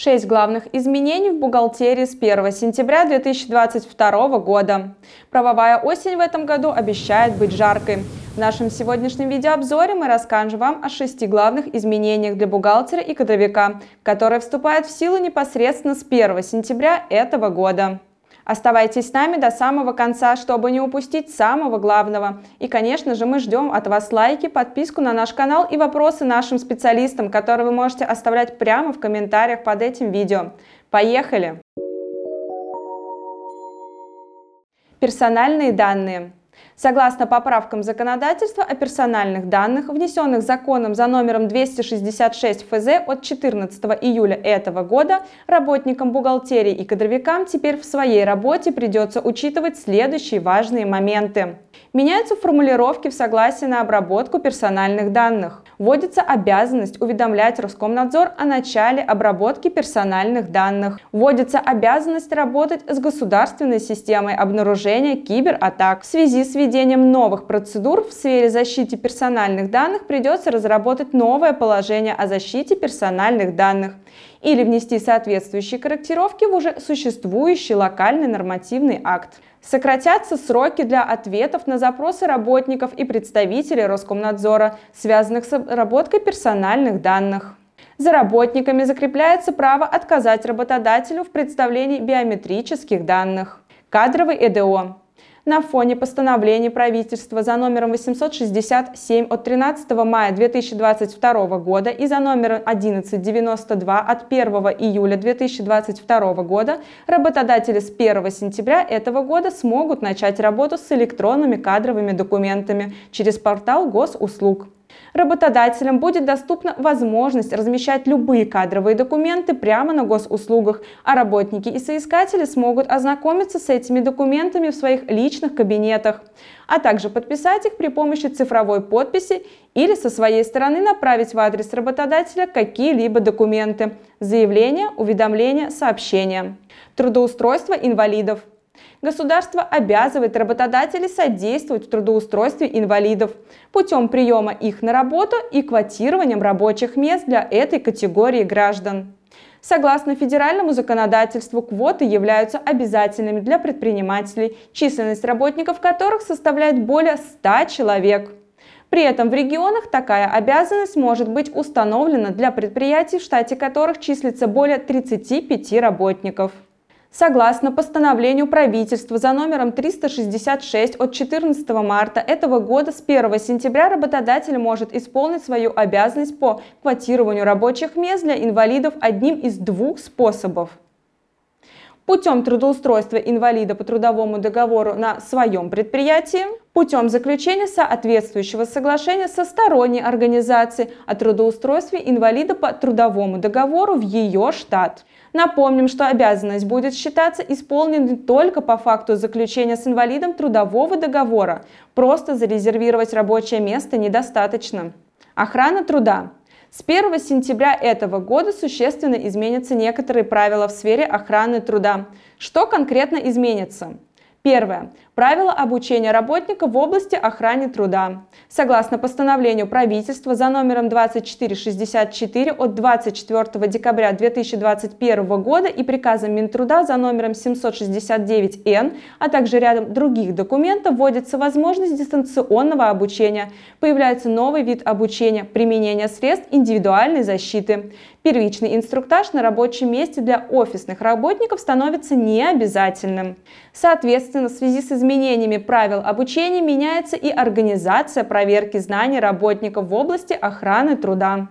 Шесть главных изменений в бухгалтерии с 1 сентября 2022 года. Правовая осень в этом году обещает быть жаркой. В нашем сегодняшнем видеообзоре мы расскажем вам о шести главных изменениях для бухгалтера и кадровика, которые вступают в силу непосредственно с 1 сентября этого года. Оставайтесь с нами до самого конца, чтобы не упустить самого главного. И, конечно же, мы ждем от вас лайки, подписку на наш канал и вопросы нашим специалистам, которые вы можете оставлять прямо в комментариях под этим видео. Поехали! Персональные данные. Согласно поправкам законодательства о персональных данных, внесенных законом за номером 266 ФЗ от 14 июля этого года, работникам бухгалтерии и кадровикам теперь в своей работе придется учитывать следующие важные моменты. Меняются формулировки в согласии на обработку персональных данных. Вводится обязанность уведомлять Роскомнадзор о начале обработки персональных данных. Вводится обязанность работать с государственной системой обнаружения кибератак. В связи с введением новых процедур в сфере защиты персональных данных придется разработать новое положение о защите персональных данных или внести соответствующие корректировки в уже существующий локальный нормативный акт. Сократятся сроки для ответов на запросы работников и представителей Роскомнадзора, связанных с обработкой персональных данных. За работниками закрепляется право отказать работодателю в представлении биометрических данных. Кадровый ЭДО на фоне постановления правительства за номером 867 от 13 мая 2022 года и за номером 1192 от 1 июля 2022 года работодатели с 1 сентября этого года смогут начать работу с электронными кадровыми документами через портал госуслуг. Работодателям будет доступна возможность размещать любые кадровые документы прямо на госуслугах, а работники и соискатели смогут ознакомиться с этими документами в своих личных кабинетах, а также подписать их при помощи цифровой подписи или со своей стороны направить в адрес работодателя какие-либо документы – заявления, уведомления, сообщения. Трудоустройство инвалидов – Государство обязывает работодателей содействовать в трудоустройстве инвалидов путем приема их на работу и квотированием рабочих мест для этой категории граждан. Согласно федеральному законодательству, квоты являются обязательными для предпринимателей, численность работников которых составляет более 100 человек. При этом в регионах такая обязанность может быть установлена для предприятий, в штате которых числится более 35 работников. Согласно постановлению правительства за номером 366 от 14 марта этого года с 1 сентября работодатель может исполнить свою обязанность по квотированию рабочих мест для инвалидов одним из двух способов. Путем трудоустройства инвалида по трудовому договору на своем предприятии, путем заключения соответствующего соглашения со сторонней организацией о трудоустройстве инвалида по трудовому договору в ее штат. Напомним, что обязанность будет считаться исполненной только по факту заключения с инвалидом трудового договора. Просто зарезервировать рабочее место недостаточно. Охрана труда. С 1 сентября этого года существенно изменятся некоторые правила в сфере охраны труда. Что конкретно изменится? Первое. Правила обучения работника в области охраны труда. Согласно постановлению правительства за номером 2464 от 24 декабря 2021 года и приказом Минтруда за номером 769Н, а также рядом других документов вводится возможность дистанционного обучения. Появляется новый вид обучения – применение средств индивидуальной защиты. Первичный инструктаж на рабочем месте для офисных работников становится необязательным. Соответственно, в связи с изменением изменениями правил обучения меняется и организация проверки знаний работников в области охраны труда.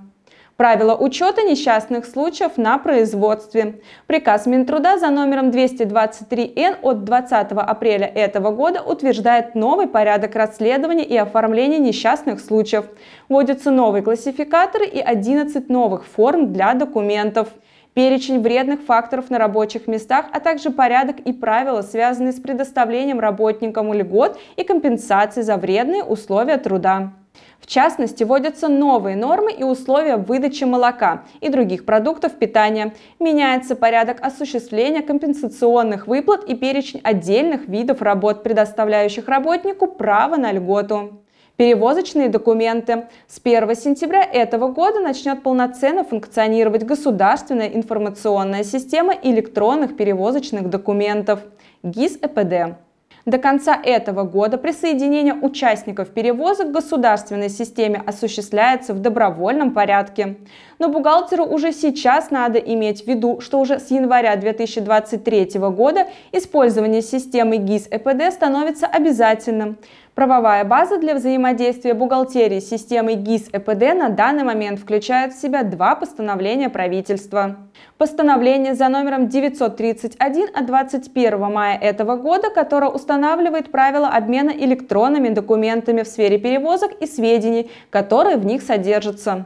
Правила учета несчастных случаев на производстве. Приказ Минтруда за номером 223Н от 20 апреля этого года утверждает новый порядок расследования и оформления несчастных случаев. Вводятся новые классификаторы и 11 новых форм для документов перечень вредных факторов на рабочих местах, а также порядок и правила, связанные с предоставлением работникам льгот и компенсаций за вредные условия труда. В частности, вводятся новые нормы и условия выдачи молока и других продуктов питания. Меняется порядок осуществления компенсационных выплат и перечень отдельных видов работ, предоставляющих работнику право на льготу. Перевозочные документы. С 1 сентября этого года начнет полноценно функционировать государственная информационная система электронных перевозочных документов ГИС-ЭПД. До конца этого года присоединение участников перевозок к государственной системе осуществляется в добровольном порядке. Но бухгалтеру уже сейчас надо иметь в виду, что уже с января 2023 года использование системы ГИС-ЭПД становится обязательным. Правовая база для взаимодействия бухгалтерии с системой ГИС-ЭПД на данный момент включает в себя два постановления правительства. Постановление за номером 931 от 21 мая этого года, которое устанавливает правила обмена электронными документами в сфере перевозок и сведений, которые в них содержатся.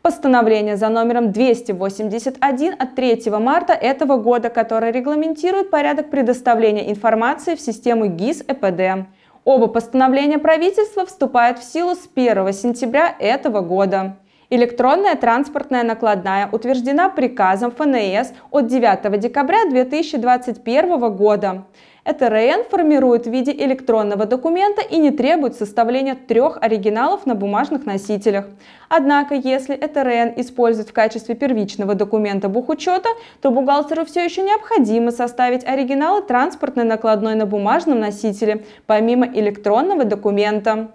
Постановление за номером 281 от 3 марта этого года, которое регламентирует порядок предоставления информации в систему ГИС-ЭПД. Оба постановления правительства вступают в силу с 1 сентября этого года. Электронная транспортная накладная утверждена приказом ФНС от 9 декабря 2021 года. ЭТРН формирует в виде электронного документа и не требует составления трех оригиналов на бумажных носителях. Однако, если ЭТРН использует в качестве первичного документа бухучета, то бухгалтеру все еще необходимо составить оригиналы транспортной накладной на бумажном носителе, помимо электронного документа.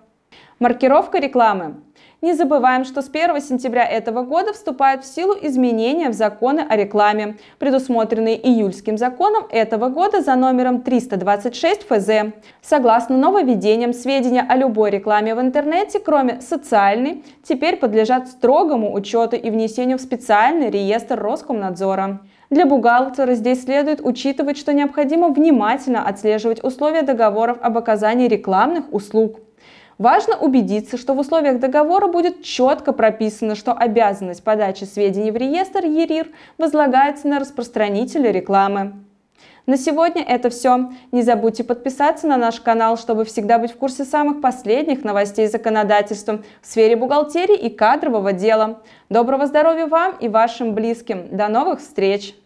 Маркировка рекламы. Не забываем, что с 1 сентября этого года вступают в силу изменения в законы о рекламе, предусмотренные июльским законом этого года за номером 326 ФЗ. Согласно нововведениям, сведения о любой рекламе в интернете, кроме социальной, теперь подлежат строгому учету и внесению в специальный реестр Роскомнадзора. Для бухгалтера здесь следует учитывать, что необходимо внимательно отслеживать условия договоров об оказании рекламных услуг. Важно убедиться, что в условиях договора будет четко прописано, что обязанность подачи сведений в реестр ЕРИР возлагается на распространителя рекламы. На сегодня это все. Не забудьте подписаться на наш канал, чтобы всегда быть в курсе самых последних новостей законодательства в сфере бухгалтерии и кадрового дела. Доброго здоровья вам и вашим близким. До новых встреч!